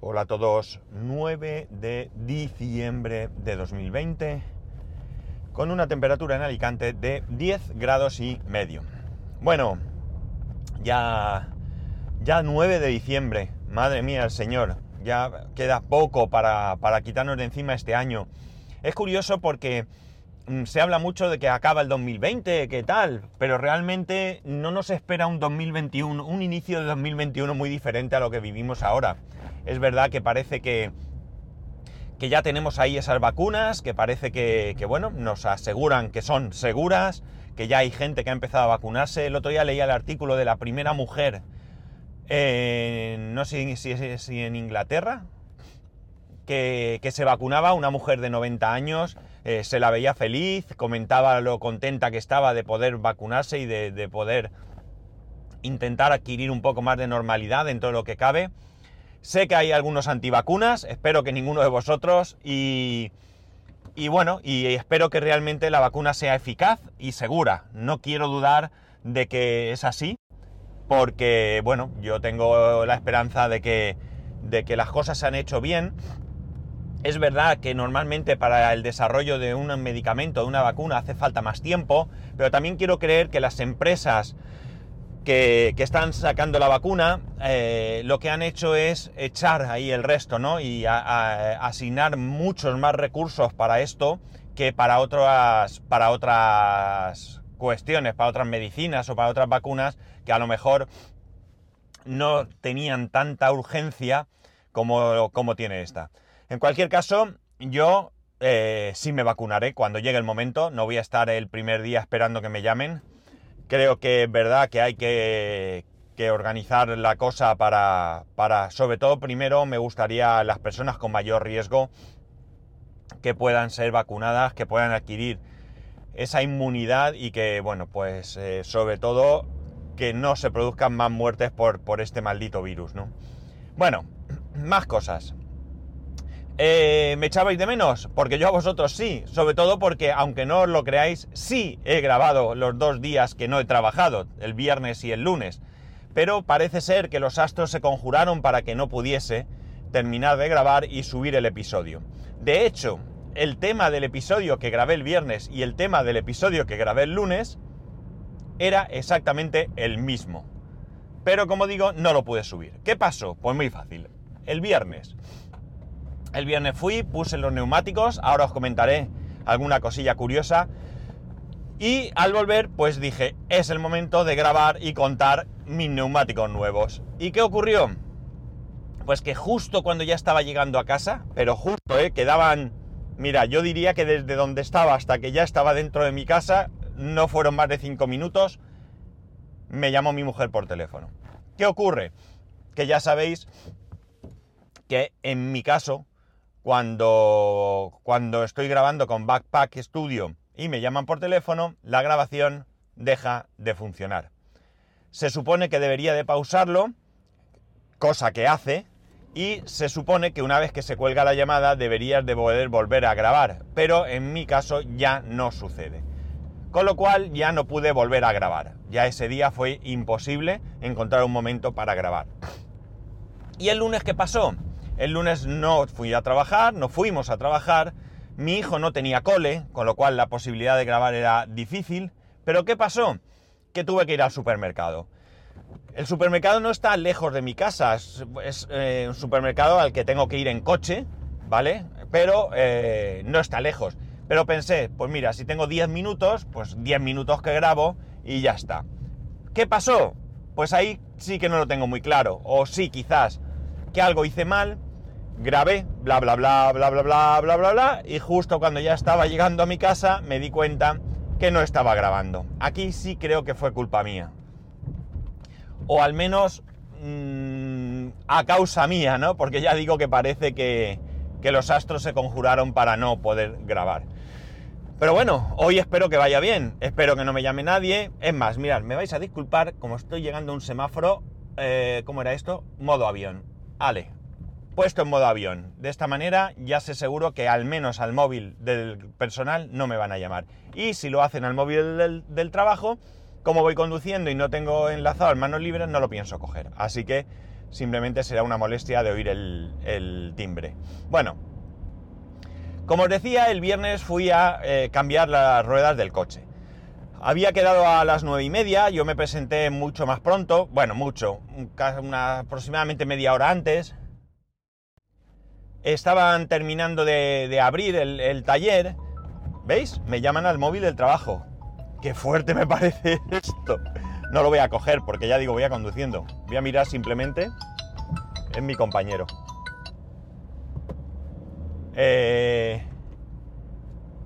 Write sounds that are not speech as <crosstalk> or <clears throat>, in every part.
Hola a todos, 9 de diciembre de 2020, con una temperatura en Alicante de 10 grados y medio. Bueno, ya, ya 9 de diciembre, madre mía el señor, ya queda poco para, para quitarnos de encima este año. Es curioso porque mm, se habla mucho de que acaba el 2020, que tal, pero realmente no nos espera un 2021, un inicio de 2021 muy diferente a lo que vivimos ahora. Es verdad que parece que, que ya tenemos ahí esas vacunas, que parece que, que, bueno, nos aseguran que son seguras, que ya hay gente que ha empezado a vacunarse. El otro día leía el artículo de la primera mujer, eh, no sé si, en Inglaterra, que, que, se vacunaba, una mujer de 90 años, eh, se la veía feliz, comentaba lo contenta que estaba de poder vacunarse y de, de, poder intentar adquirir un poco más de normalidad dentro de lo que cabe. Sé que hay algunos antivacunas, espero que ninguno de vosotros y, y bueno, y espero que realmente la vacuna sea eficaz y segura. No quiero dudar de que es así, porque bueno, yo tengo la esperanza de que, de que las cosas se han hecho bien es verdad que normalmente para el desarrollo de un medicamento, de una vacuna, hace falta más tiempo, pero también quiero creer que las empresas que, están sacando la vacuna, eh, lo que han hecho es echar ahí el resto, ¿no? Y asignar muchos más recursos para esto que para otras, para otras cuestiones, para otras medicinas o para otras vacunas que a lo mejor no tenían tanta urgencia como, como tiene esta. En cualquier caso, yo eh, sí me vacunaré cuando llegue el momento. No voy a estar el primer día esperando que me llamen. Creo que es verdad que hay que, que organizar la cosa para, para, sobre todo, primero me gustaría las personas con mayor riesgo que puedan ser vacunadas, que puedan adquirir esa inmunidad y que, bueno, pues eh, sobre todo que no se produzcan más muertes por, por este maldito virus, ¿no? Bueno, <clears throat> más cosas. Eh, ¿Me echabais de menos? Porque yo a vosotros sí, sobre todo porque, aunque no os lo creáis, sí he grabado los dos días que no he trabajado, el viernes y el lunes. Pero parece ser que los astros se conjuraron para que no pudiese terminar de grabar y subir el episodio. De hecho, el tema del episodio que grabé el viernes y el tema del episodio que grabé el lunes era exactamente el mismo. Pero como digo, no lo pude subir. ¿Qué pasó? Pues muy fácil. El viernes el viernes fui, puse los neumáticos, ahora os comentaré alguna cosilla curiosa. Y al volver, pues dije, es el momento de grabar y contar mis neumáticos nuevos. ¿Y qué ocurrió? Pues que justo cuando ya estaba llegando a casa, pero justo, ¿eh? Quedaban, mira, yo diría que desde donde estaba hasta que ya estaba dentro de mi casa, no fueron más de 5 minutos, me llamó mi mujer por teléfono. ¿Qué ocurre? Que ya sabéis que en mi caso, cuando, cuando estoy grabando con Backpack Studio y me llaman por teléfono, la grabación deja de funcionar. Se supone que debería de pausarlo, cosa que hace, y se supone que una vez que se cuelga la llamada deberías de poder volver a grabar, pero en mi caso ya no sucede. Con lo cual ya no pude volver a grabar. Ya ese día fue imposible encontrar un momento para grabar. ¿Y el lunes qué pasó? El lunes no fui a trabajar, no fuimos a trabajar, mi hijo no tenía cole, con lo cual la posibilidad de grabar era difícil, pero ¿qué pasó? Que tuve que ir al supermercado. El supermercado no está lejos de mi casa, es, eh, un supermercado al que tengo que ir en coche, ¿vale? Pero eh, no está lejos. Pero pensé, pues mira, si tengo 10 minutos, pues 10 minutos que grabo y ya está. ¿Qué pasó? Pues ahí sí que no lo tengo muy claro. O sí, quizás, que algo hice mal, grabé, bla, bla, bla, bla, bla, bla, bla, bla, bla, y justo cuando ya estaba llegando a mi casa me di cuenta que no estaba grabando. Aquí sí creo que fue culpa mía. O al menos mmm, a causa mía, ¿no? Porque ya digo que parece que, que los astros se conjuraron para no poder grabar. Pero bueno, hoy espero que vaya bien, espero que no me llame nadie. Es más, mirad, me vais a disculpar, como estoy llegando a un semáforo, eh, ¿cómo era esto? Modo avión. Ale, puesto en modo avión. De esta manera ya sé seguro que al menos al móvil del personal no me van a llamar. Y si lo hacen al móvil del, del trabajo, como voy conduciendo y no tengo enlazado en manos libres, no lo pienso coger. Así que simplemente será una molestia de oír el, timbre. Bueno, como os decía, el viernes fui a eh, cambiar las ruedas del coche. Había quedado a las nueve y media, yo me presenté mucho más pronto, bueno, mucho, una, aproximadamente media hora antes. Estaban terminando de, abrir el, taller. ¿Veis? Me llaman al móvil del trabajo. Qué fuerte me <laughs> parece esto. No lo voy a coger porque ya digo, voy a conduciendo. Voy a mirar simplemente en mi compañero. Eh,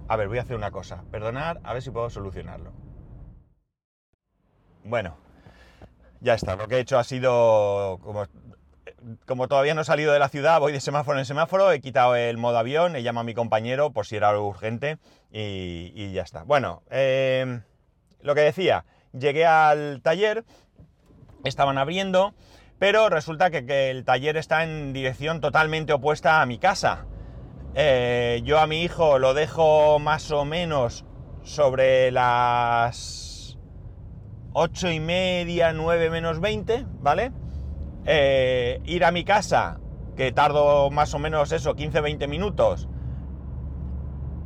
a ver, voy a hacer una cosa. Perdonar, a ver si puedo solucionarlo. Bueno, ya está. Lo que he hecho ha sido, como, como todavía no he salido de la ciudad, voy de semáforo en semáforo, he quitado el modo avión, he llamado a mi compañero por si era algo urgente y, ya está. Bueno, eh, lo que decía, llegué al taller, estaban abriendo, pero resulta que el taller está en dirección totalmente opuesta a mi casa. Eh, yo a mi hijo lo dejo más o menos sobre las 8 y media, 9 menos 20, ¿vale? Eh, ir a mi casa, que tardo más o menos eso, 15-20 minutos,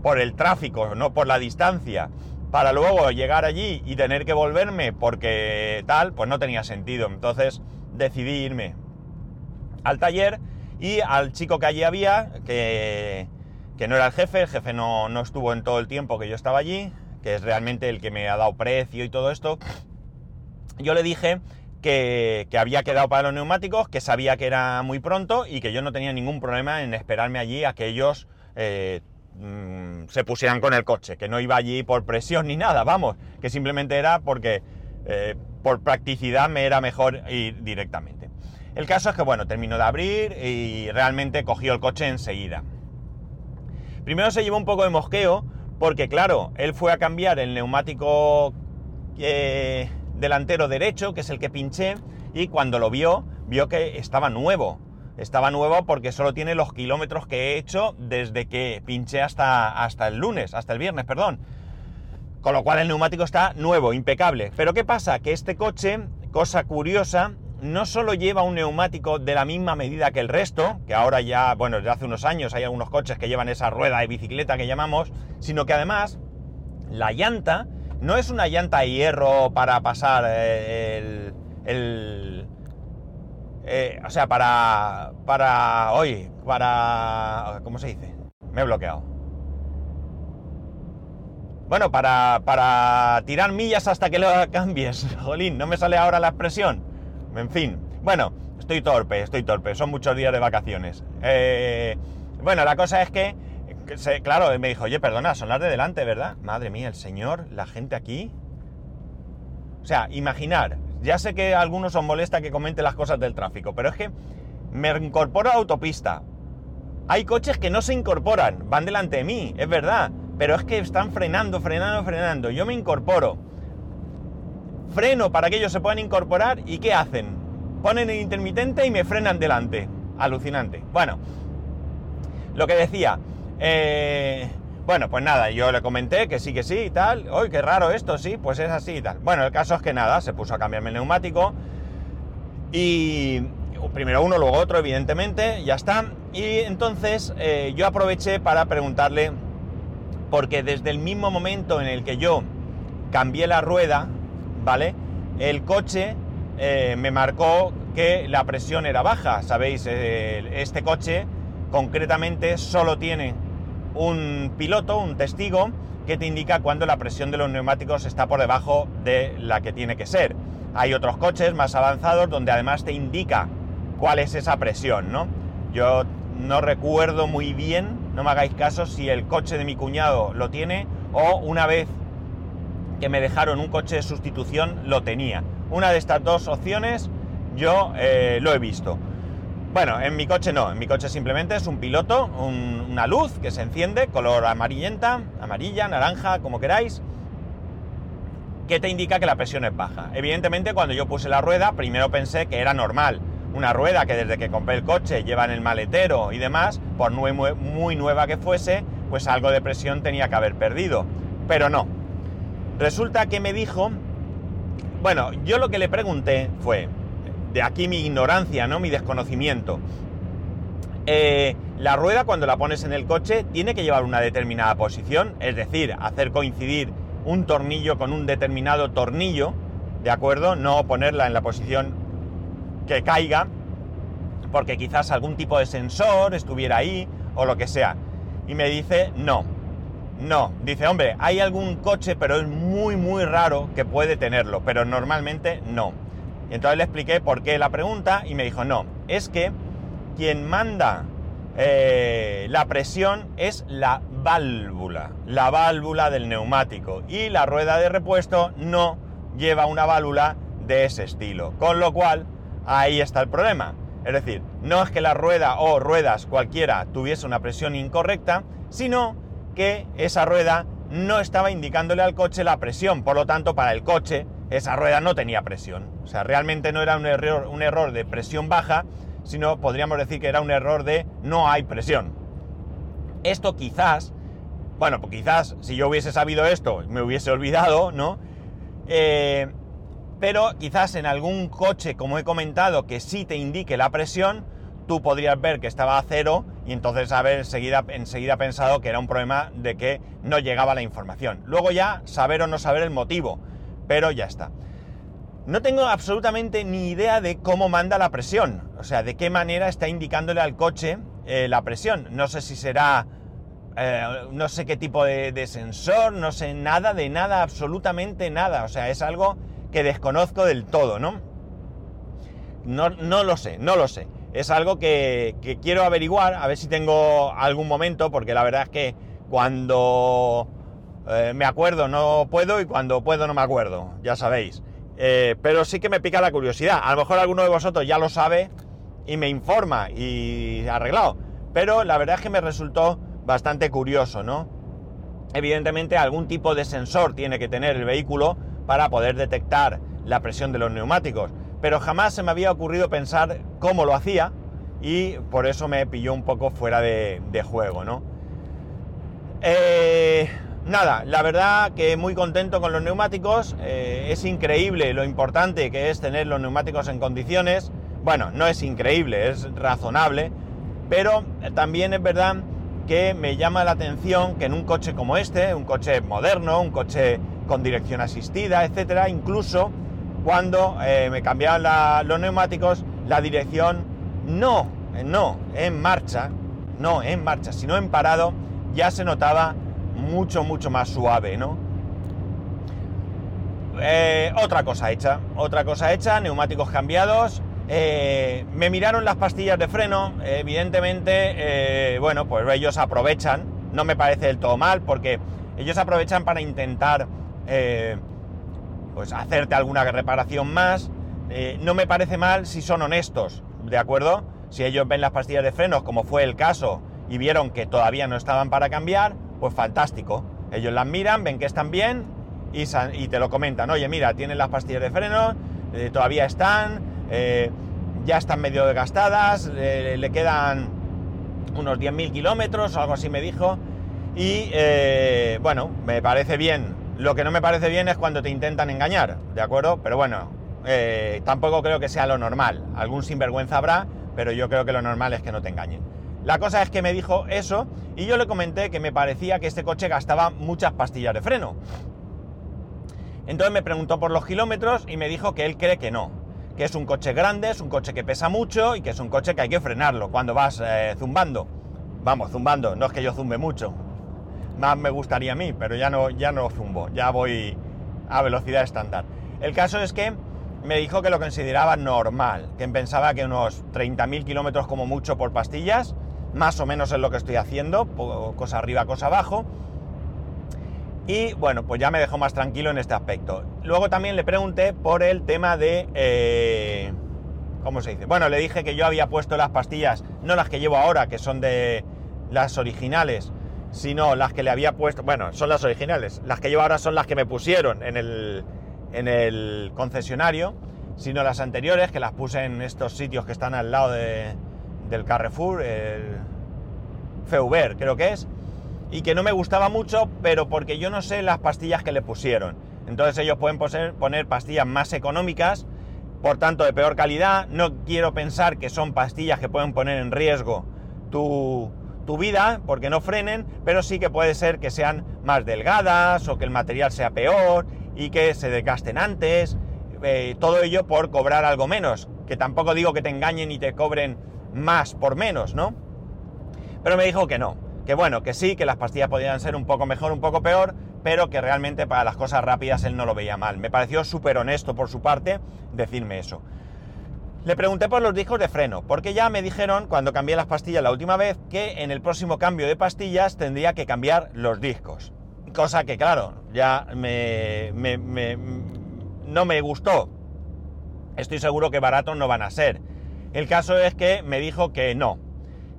por el tráfico, no por la distancia, para luego llegar allí y tener que volverme porque tal, pues no tenía sentido. Entonces decidí irme al taller y al chico que allí había, que, no era el jefe, el jefe no, estuvo en todo el tiempo que yo estaba allí, que es realmente el que me ha dado precio y todo esto, yo le dije que, había quedado para los neumáticos, que sabía que era muy pronto y que yo no tenía ningún problema en esperarme allí a que ellos eh, mm, se pusieran con el coche, que no iba allí por presión ni nada, vamos, que simplemente era porque eh, por practicidad me era mejor ir directamente. El caso es que, bueno, terminó de abrir y realmente cogió el coche enseguida. Primero se llevó un poco de mosqueo porque, claro, él fue a cambiar el neumático eh, delantero derecho, que es el que pinché, y cuando lo vio, vio que estaba nuevo. Estaba nuevo porque solo tiene los kilómetros que he hecho desde que pinché hasta, hasta el lunes, hasta el viernes, perdón. Con lo cual el neumático está nuevo, impecable. Pero ¿qué pasa? Que este coche, cosa curiosa, no solo lleva un neumático de la misma medida que el resto, que ahora ya, bueno, desde hace unos años hay algunos coches que llevan esa rueda de bicicleta que llamamos, sino que además la llanta no es una llanta de hierro para pasar eh, el... Eh, o sea, para... para... hoy, para... ¿cómo se dice? Me he bloqueado. Bueno, para, para tirar millas hasta que lo cambies. <laughs> Jolín, no me sale ahora la expresión en fin. Bueno, estoy torpe, estoy torpe. Son muchos días de vacaciones. Eh, bueno, la cosa es que, claro, me dijo, oye, perdona, son las de delante, ¿verdad? Madre mía, el señor, la gente aquí. O sea, imaginar, ya sé que a algunos os molesta que comente las cosas del tráfico, pero es que me incorporo a autopista. Hay coches que no se incorporan, van delante de mí, es verdad, pero es que están frenando, frenando, frenando. Yo me incorporo freno para que ellos se puedan incorporar y ¿qué hacen? Ponen el intermitente y me frenan delante. Alucinante. Bueno, lo que decía, eh, bueno, pues nada, yo le comenté que sí, que sí y tal. Uy, qué raro esto, sí, pues es así y tal. Bueno, el caso es que nada, se puso a cambiarme el neumático y primero uno, luego otro, evidentemente, ya está. Y entonces eh, yo aproveché para preguntarle, porque desde el mismo momento en el que yo cambié la rueda, ¿vale? El coche eh, me marcó que la presión era baja, ¿sabéis? Este coche concretamente solo tiene un piloto, un testigo, que te indica cuando la presión de los neumáticos está por debajo de la que tiene que ser. Hay otros coches más avanzados donde además te indica cuál es esa presión, ¿no? Yo no recuerdo muy bien, no me hagáis caso, si el coche de mi cuñado lo tiene o una vez que me dejaron un coche de sustitución lo tenía. Una de estas dos opciones yo eh, lo he visto. Bueno, en mi coche no, en mi coche simplemente es un piloto, una luz que se enciende, color amarillenta, amarilla, naranja, como queráis, que te indica que la presión es baja. Evidentemente cuando yo puse la rueda, primero pensé que era normal. Una rueda que desde que compré el coche lleva en el maletero y demás, por muy, muy nueva que fuese, pues algo de presión tenía que haber perdido. Pero no, Resulta que me dijo, bueno, yo lo que le pregunté fue, de aquí mi ignorancia, ¿no? Mi desconocimiento. Eh, la rueda cuando la pones en el coche tiene que llevar una determinada posición, es decir, hacer coincidir un tornillo con un determinado tornillo, ¿de acuerdo? No ponerla en la posición que caiga, porque quizás algún tipo de sensor estuviera ahí o lo que sea. Y me dice, no, no. Dice, hombre, hay algún coche, pero es muy, muy raro que puede tenerlo, pero normalmente no. Y entonces le expliqué por qué la pregunta y me dijo, no, es que quien manda eh, la presión es la válvula, la válvula del neumático. Y la rueda de repuesto no lleva una válvula de ese estilo. Con lo cual, ahí está el problema. Es decir, no es que la rueda o ruedas cualquiera tuviese una presión incorrecta, sino que esa rueda no estaba indicándole al coche la presión. Por lo tanto, para el coche, esa rueda no tenía presión. O sea, realmente no era un error, un error de presión baja, sino podríamos decir que era un error de no hay presión. Esto quizás, bueno, pues quizás si yo hubiese sabido esto, me hubiese olvidado, ¿no? Eh, pero quizás en algún coche, como he comentado, que sí te indique la presión, tú podrías ver que estaba a cero y entonces haber enseguida, enseguida pensado que era un problema de que no llegaba la información. Luego ya saber o no saber el motivo, pero ya está. No tengo absolutamente ni idea de cómo manda la presión, o sea, de qué manera está indicándole al coche eh, la presión. No sé si será, eh, no sé qué tipo de, sensor, no sé nada de nada, absolutamente nada. O sea, es algo que desconozco del todo, ¿no? No, no lo sé, no lo sé. Es algo que, quiero averiguar, a ver si tengo algún momento, porque la verdad es que cuando eh, me acuerdo no puedo y cuando puedo no me acuerdo, ya sabéis. Eh, pero sí que me pica la curiosidad. A lo mejor alguno de vosotros ya lo sabe y me informa y arreglado. Pero la verdad es que me resultó bastante curioso, ¿no? Evidentemente algún tipo de sensor tiene que tener el vehículo para poder detectar la presión de los neumáticos. Pero jamás se me había ocurrido pensar cómo lo hacía y por eso me pilló un poco fuera de, juego, ¿no? Eh, nada, la verdad que muy contento con los neumáticos. Eh, es increíble lo importante que es tener los neumáticos en condiciones. Bueno, no es increíble, es razonable, pero también es verdad que me llama la atención que en un coche como este, un coche moderno, un coche con dirección asistida, etcétera, incluso cuando eh, me cambiaban los neumáticos, la dirección no, no en marcha, no en marcha, sino en parado, ya se notaba mucho, mucho más suave, ¿no? Eh, otra cosa hecha, otra cosa hecha, neumáticos cambiados. Eh, me miraron las pastillas de freno, evidentemente, bueno, pues ellos aprovechan, no me parece del todo mal, porque ellos aprovechan para intentar pues hacerte alguna reparación más. Eh, no me parece mal si son honestos, ¿de acuerdo? Si ellos ven las pastillas de frenos, como fue el caso, y vieron que todavía no estaban para cambiar, pues fantástico. Ellos las miran, ven que están bien y, te lo comentan. Oye, mira, tienen las pastillas de frenos, eh, todavía están, ya están medio desgastadas, le quedan unos 10.000 kilómetros algo así me dijo. Y bueno, me parece bien lo que no me parece bien es cuando te intentan engañar, ¿de acuerdo? Pero bueno, eh, tampoco creo que sea lo normal. Algún sinvergüenza habrá, pero yo creo que lo normal es que no te engañen. La cosa es que me dijo eso y yo le comenté que me parecía que este coche gastaba muchas pastillas de freno. Entonces me preguntó por los kilómetros y me dijo que él cree que no, que es un coche grande, es un coche que pesa mucho y que es un coche que hay que frenarlo cuando vas eh, zumbando. Vamos, zumbando, no es que yo zumbe mucho, más me gustaría a mí, pero ya no, ya no zumbo, ya voy a velocidad estándar. El caso es que me dijo que lo consideraba normal, que pensaba que unos 30.000 kilómetros como mucho por pastillas, más o menos es lo que estoy haciendo, cosa arriba, cosa abajo. Y bueno, pues ya me dejó más tranquilo en este aspecto. Luego también le pregunté por el tema de... Eh, ¿Cómo se dice? Bueno, le dije que yo había puesto las pastillas, no las que llevo ahora, que son de las originales, sino las que le había puesto, bueno, son las originales, las que llevo ahora son las que me pusieron en el, en el concesionario, sino las anteriores que las puse en estos sitios que están al lado de, del Carrefour, el Feuber creo que es, y que no me gustaba mucho, pero porque yo no sé las pastillas que le pusieron. Entonces ellos pueden poner pastillas más económicas por tanto de peor calidad. No quiero pensar que son pastillas que pueden poner en riesgo tu, tu vida porque no frenen, pero sí que puede ser que sean más delgadas o que el material sea peor y que se desgasten antes. Eh, todo ello por cobrar algo menos. Que tampoco digo que te engañen y te cobren más por menos, ¿no? Pero me dijo que no, que bueno, que sí, que las pastillas podían ser un poco mejor, un poco peor, pero que realmente para las cosas rápidas él no lo veía mal. Me pareció súper honesto por su parte decirme eso. Le pregunté por los discos de freno, porque ya me dijeron cuando cambié las pastillas la última vez que en el próximo cambio de pastillas tendría que cambiar los discos. Cosa que claro, ya me, no me gustó. Estoy seguro que baratos no van a ser. El caso es que me dijo que no,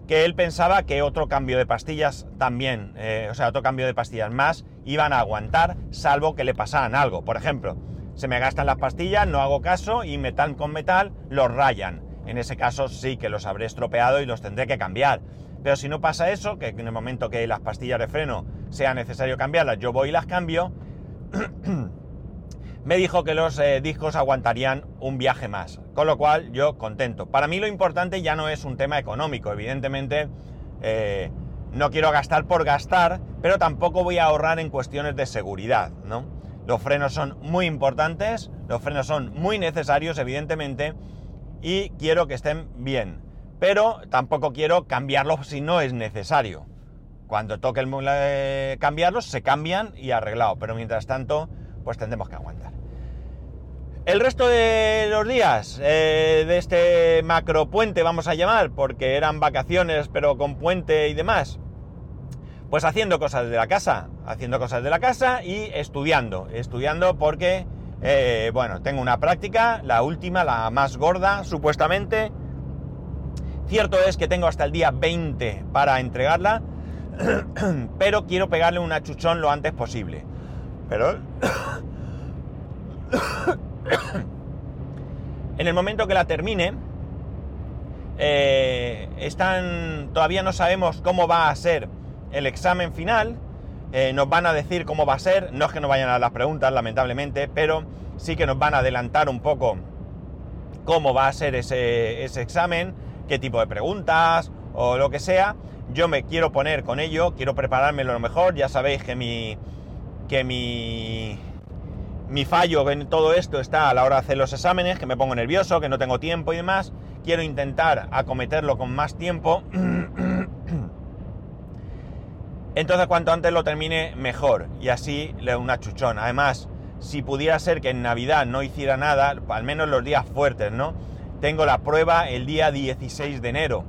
que él pensaba que otro cambio de pastillas también, eh, o sea, otro cambio de pastillas más, iban a aguantar, salvo que le pasaran algo. Por ejemplo, se me gastan las pastillas, no hago caso y metal con metal los rayan. En ese caso sí que los habré estropeado y los tendré que cambiar. Pero si no pasa eso, que en el momento que las pastillas de freno sea necesario cambiarlas, yo voy y las cambio, <clears throat> me dijo que los eh, discos aguantarían un viaje más. Con lo cual yo contento. Para mí lo importante ya no es un tema económico, evidentemente eh, no quiero gastar por gastar, pero tampoco voy a ahorrar en cuestiones de seguridad, ¿no? Los frenos son muy importantes, los frenos son muy necesarios, evidentemente, y quiero que estén bien. Pero tampoco quiero cambiarlos si no es necesario. Cuando toque el, eh, cambiarlos, se cambian y arreglado. Pero mientras tanto, pues tendremos que aguantar. El resto de los días eh, de este macro puente, vamos a llamar, porque eran vacaciones, pero con puente y demás, pues haciendo cosas de la casa, haciendo cosas de la casa y estudiando, estudiando porque, eh, bueno, tengo una práctica, la última, la más gorda, supuestamente. Cierto es que tengo hasta el día 20 para entregarla, <clears throat> pero quiero pegarle un achuchón lo antes posible. Pero... <coughs> en el momento que la termine, eh, están, todavía no sabemos cómo va a ser el examen final, eh, nos van a decir cómo va a ser, no es que no vayan a las preguntas, lamentablemente, pero sí que nos van a adelantar un poco cómo va a ser ese, examen, qué tipo de preguntas o lo que sea. Yo me quiero poner con ello, quiero prepararme lo mejor, ya sabéis que mi, que mi, mi fallo en todo esto está a la hora de hacer los exámenes, que me pongo nervioso, que no tengo tiempo y demás. Quiero intentar acometerlo con más tiempo <clears throat> Entonces cuanto antes lo termine, mejor. Y así le una chuchón. Además, si pudiera ser que en Navidad no hiciera nada, al menos los días fuertes, ¿no? Tengo la prueba el día 16 de enero.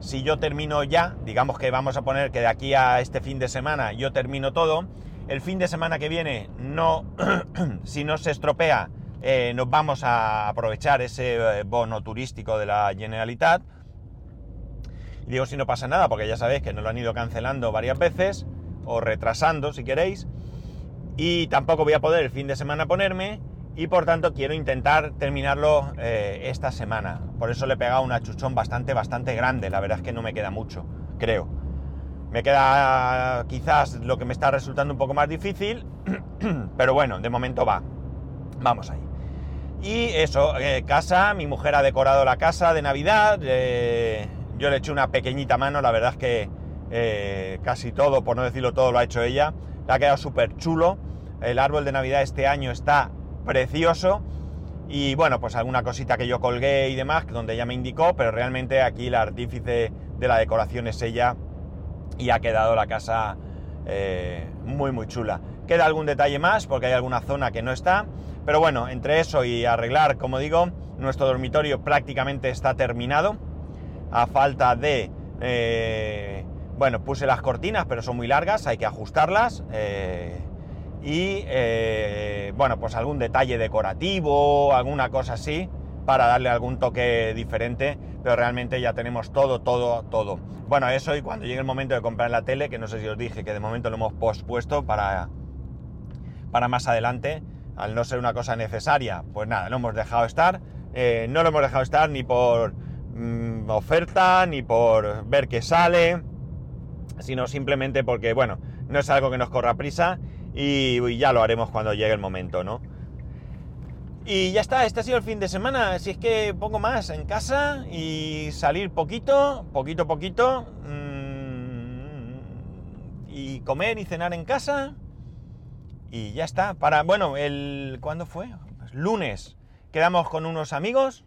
Si yo termino ya, digamos que vamos a poner que de aquí a este fin de semana yo termino todo, el fin de semana que viene no, <clears throat> si no se estropea, eh, nos vamos a aprovechar ese eh, bono turístico de la Generalitat digo si no pasa nada, porque ya sabéis que nos lo han ido cancelando varias veces, o retrasando si queréis, y tampoco voy a poder el fin de semana ponerme, y por tanto quiero intentar terminarlo eh, esta semana. Por eso le he pegado una chuchón bastante, bastante grande, la verdad es que no me queda mucho, creo. Me queda quizás lo que me está resultando un poco más difícil, <clears throat> pero bueno, de momento va. Vamos ahí. Y eso, eh, casa, mi mujer ha decorado la casa de Navidad, eh, yo le eché una pequeñita mano, la verdad es que eh, casi todo, por no decirlo todo, lo ha hecho ella. Le ha quedado súper chulo. El árbol de Navidad este año está precioso. Y bueno, pues alguna cosita que yo colgué y demás, donde ella me indicó, pero realmente aquí la artífice de la decoración es ella y ha quedado la casa eh, muy muy chula. Queda algún detalle más porque hay alguna zona que no está, pero bueno, entre eso y arreglar, como digo, nuestro dormitorio prácticamente está terminado a falta de... Eh, bueno, puse las cortinas, pero son muy largas, hay que ajustarlas. Eh, y eh, bueno, pues algún detalle decorativo, alguna cosa así, para darle algún toque diferente, pero realmente ya tenemos todo, todo, todo. Bueno, eso y cuando llegue el momento de comprar la tele, que no sé si os dije que de momento lo hemos pospuesto para, para más adelante, al no ser una cosa necesaria, pues nada, lo hemos dejado estar. no lo hemos dejado estar ni por Mm, oferta ni por ver qué sale, sino simplemente porque, bueno, no es algo que nos corra prisa y, ya lo haremos cuando llegue el momento, ¿no? Y ya está, este ha sido el fin de semana. Si es que poco más en casa y salir poquito, poquito, poquito. Mmm, y comer y cenar en casa. Y ya está. Para, bueno, el. ¿Cuándo fue? Pues lunes. Quedamos con unos amigos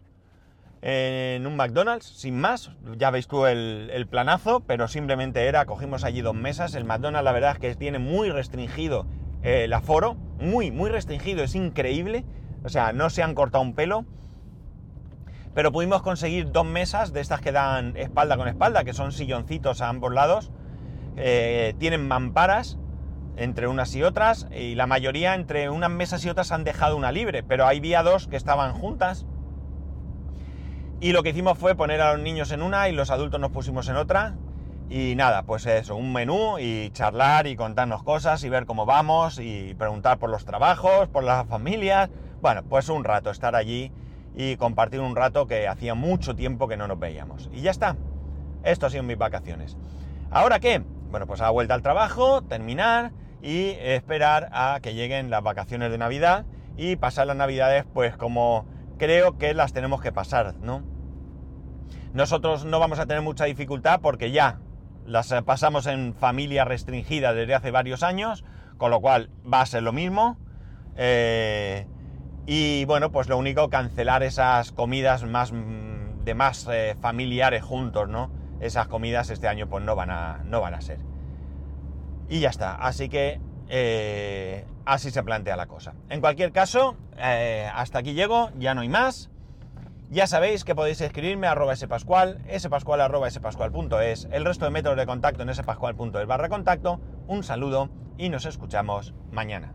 en un McDonald's, sin más. Ya veis tú el, planazo, pero simplemente era, cogimos allí dos mesas. El McDonald's, la verdad es que tiene muy restringido el aforo, muy, muy restringido, es increíble. O sea, no se han cortado un pelo. Pero pudimos conseguir dos mesas de estas que dan espalda con espalda, que son silloncitos a ambos lados. Eh, tienen mamparas entre unas y otras, y la mayoría entre unas mesas y otras han dejado una libre, pero había dos que estaban juntas. Y lo que hicimos fue poner a los niños en una y los adultos nos pusimos en otra. Y nada, pues eso, un menú y charlar y contarnos cosas y ver cómo vamos y preguntar por los trabajos, por las familias. Bueno, pues un rato estar allí y compartir un rato que hacía mucho tiempo que no nos veíamos. Y ya está. Esto ha sido mis vacaciones. ¿Ahora qué? Bueno, pues a vuelta al trabajo, terminar y esperar a que lleguen las vacaciones de Navidad y pasar las Navidades pues como creo que las tenemos que pasar, ¿no? Nosotros no vamos a tener mucha dificultad porque ya las pasamos en familia restringida desde hace varios años, con lo cual va a ser lo mismo. Eh, y bueno, pues lo único, cancelar esas comidas más mm, de más eh, familiares juntos, ¿no? Esas comidas este año pues no van a, no van a ser. Y ya está, así que eh, así se plantea la cosa. En cualquier caso, hasta aquí llego, ya no hay más. Ya sabéis que podéis escribirme a arroba spascual, spascual arroba el resto de métodos de contacto en spascual.es barra contacto. Un saludo y nos escuchamos mañana.